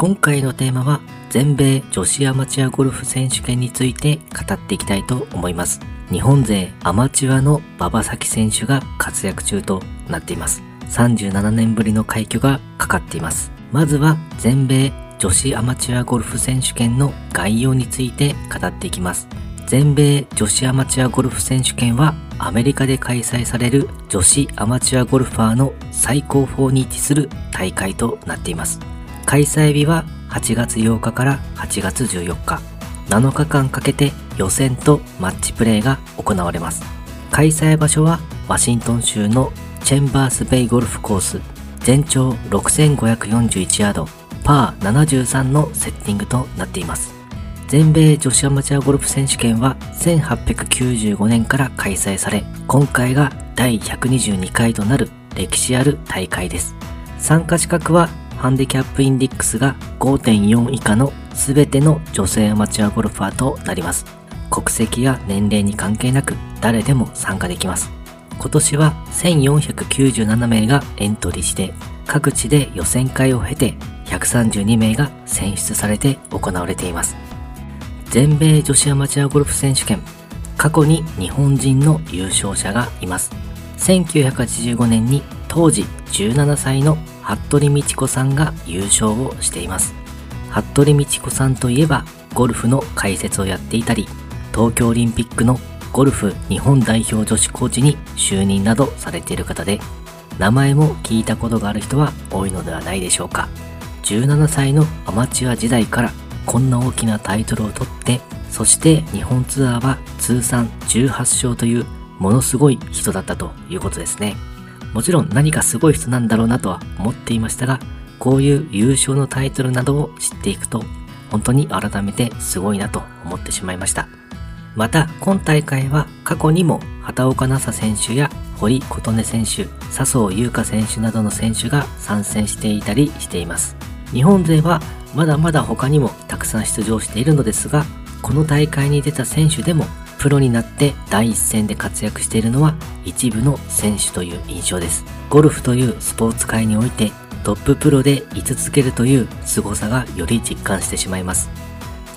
今回のテーマは全米女子アマチュアゴルフ選手権について語っていきたいと思います。日本勢アマチュアの馬場咲選手が活躍中となっています。37年ぶりの快挙がかかっています。まずは全米女子アマチュアゴルフ選手権の概要について語っていきます。全米女子アマチュアゴルフ選手権はアメリカで開催される女子アマチュアゴルファーの最高峰に位置する大会となっています。開催日は8月8日から8月14日、7日間かけて予選とマッチプレーが行われます。開催場所はワシントン州のチェンバースベイゴルフコース、全長6541ヤード、パー73のセッティングとなっています。全米女子アマチュアゴルフ選手権は1895年から開催され、今回が第122回となる歴史ある大会です。参加資格はハンディキャップインデックスが5.4以下の全ての女性アマチュアゴルファーとなります。国籍や年齢に関係なく誰でも参加できます。今年は1497名がエントリーして各地で予選会を経て132名が選出されて行われています。全米女子アマチュアゴルフ選手権過去に日本人の優勝者がいます1985年に当時17歳の服部道子さんが優勝をしています服部道子さんといえばゴルフの解説をやっていたり東京オリンピックのゴルフ日本代表女子コーチに就任などされている方で名前も聞いたことがある人は多いのではないでしょうか17歳のアマチュア時代からこんな大きなタイトルを取って、そして日本ツアーは通算18勝というものすごい人だったということですね。もちろん何かすごい人なんだろうなとは思っていましたが、こういう優勝のタイトルなどを知っていくと、本当に改めてすごいなと思ってしまいました。また、今大会は過去にも畑岡奈紗選手や堀琴音選手、笹生優花選手などの選手が参戦していたりしています。日本勢はまだまだ他にもたくさん出場しているのですが、この大会に出た選手でもプロになって第一線で活躍しているのは一部の選手という印象です。ゴルフというスポーツ界においてトッププロで居続けるという凄さがより実感してしまいます。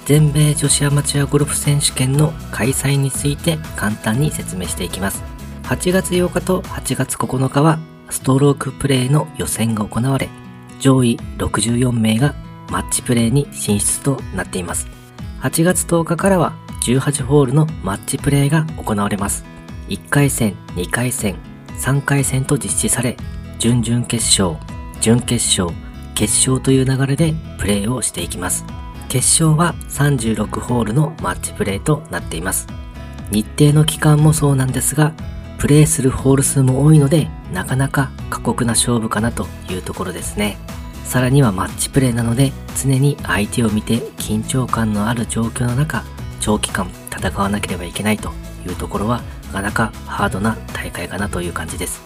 全米女子アマチュアゴルフ選手権の開催について簡単に説明していきます。8月8日と8月9日はストロークプレーの予選が行われ、上位64名がマッチプレーに進出となっています。8月10日からは18ホールのマッチプレーが行われます。1回戦、2回戦、3回戦と実施され、準々決勝、準決勝、決勝という流れでプレーをしていきます。決勝は36ホールのマッチプレーとなっています。日程の期間もそうなんですが、プレーするホール数も多いので、なかなか過酷な勝負かなというところですね。さらにはマッチプレーなので常に相手を見て緊張感のある状況の中長期間戦わなければいけないというところはなかなかハードな大会かなという感じです。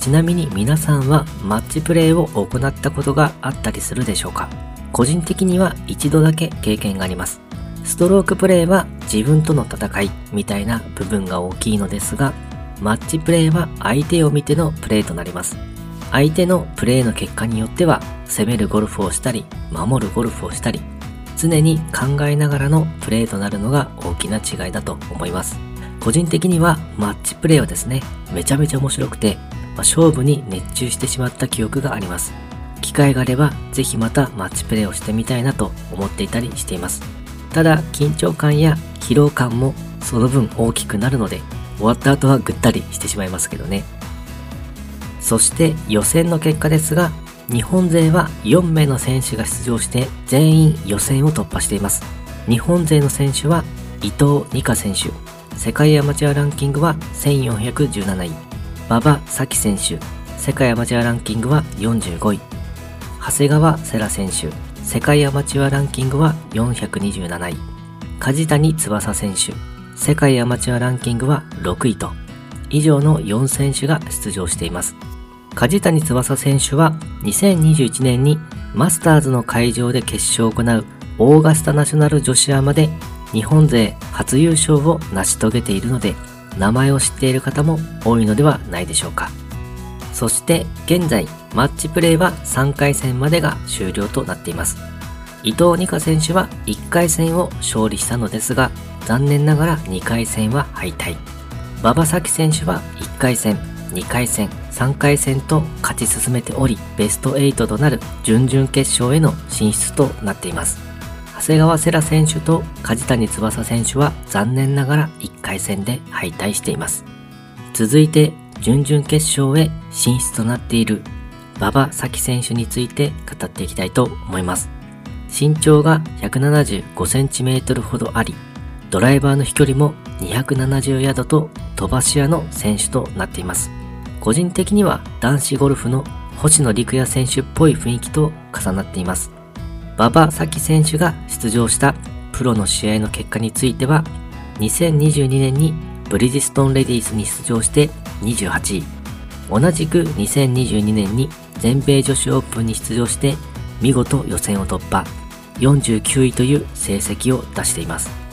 ちなみに皆さんはマッチプレーを行ったことがあったりするでしょうか？個人的には一度だけ経験があります。ストロークプレーは自分との戦いみたいな部分が大きいのですがマッチプレーは相手を見てのプレーとなります。相手のプレーの結果によっては攻めるゴルフをしたり守るゴルフをしたり常に考えながらのプレーとなるのが大きな違いだと思います。個人的にはマッチプレーはですねめちゃめちゃ面白くて、まあ、勝負に熱中してしまった記憶があります。機会があればぜひまたマッチプレーをしてみたいなと思っていたりしています。ただ緊張感や疲労感もその分大きくなるので終わった後はぐったりしてしまいますけどね。そして予選の結果ですが、日本勢は4名の選手が出場して全員予選を突破しています。日本勢の選手は伊藤美香選手、世界アマチュアランキングは1417位、馬場咲希選手、世界アマチュアランキングは45位、長谷川セラ選手、世界アマチュアランキングは427位、梶谷翼選手、世界アマチュアランキングは6位と、以上の4選手が出場しています。梶谷翼選手は2021年にマスターズの会場で決勝を行うオーガスタナショナル女子アマで日本勢初優勝を成し遂げているので名前を知っている方も多いのではないでしょうか。そして現在マッチプレーは3回戦までが終了となっています。伊藤美香選手は1回戦を勝利したのですが、残念ながら2回戦は敗退。馬場咲希選手は1回戦、2回戦、3回戦と勝ち進めており、ベスト8となる準々決勝への進出となっています。長谷川セラ選手と梶谷翼選手は残念ながら1回戦で敗退しています。続いて準々決勝へ進出となっている馬場咲希選手について語っていきたいと思います。身長が 175cm ほどあり、ドライバーの飛距離も270ヤードと飛ばし屋の選手となっています。個人的には男子ゴルフの星野陸也選手っぽい雰囲気と重なっています。馬場咲希選手が出場したプロの試合の結果については、2022年にブリヂストンレディースに出場して28位。同じく2022年に全米女子オープンに出場して見事予選を突破。49位という成績を出しています。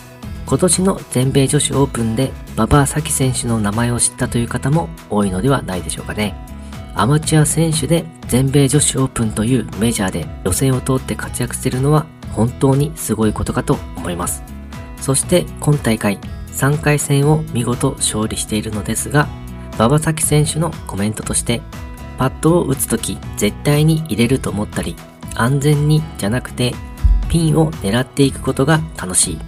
今年の全米女子オープンで馬場咲希選手の名前を知ったという方も多いのではないでしょうかね。アマチュア選手で全米女子オープンというメジャーで予選を通って活躍してるのは本当にすごいことかと思います。そして今大会3回戦を見事勝利しているのですが、馬場咲希選手のコメントとして、パッドを打つとき絶対に入れると思ったり、安全にじゃなくてピンを狙っていくことが楽しい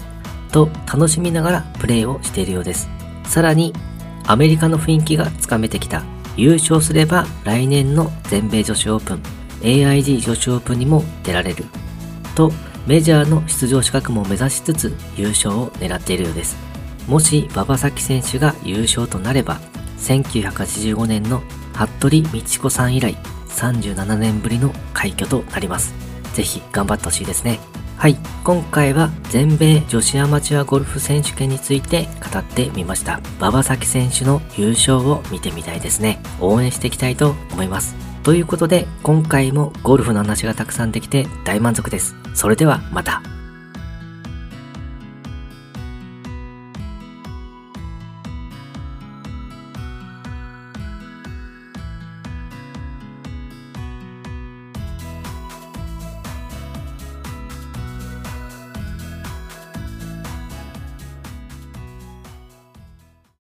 と楽しみながらプレーをしているようです。さらにアメリカの雰囲気がつかめてきた優勝すれば来年の全米女子オープン、AIG 女子オープンにも出られる。と、メジャーの出場資格も目指しつつ優勝を狙っているようです。もし馬場咲希選手が優勝となれば、1985年の服部道子さん以来37年ぶりの快挙となります。ぜひ頑張ってほしいですね。はい、今回は全米女子アマチュアゴルフ選手権について語ってみました。馬場咲選手の優勝を見てみたいですね。応援していきたいと思います。ということで、今回もゴルフの話がたくさんできて大満足です。それではまた。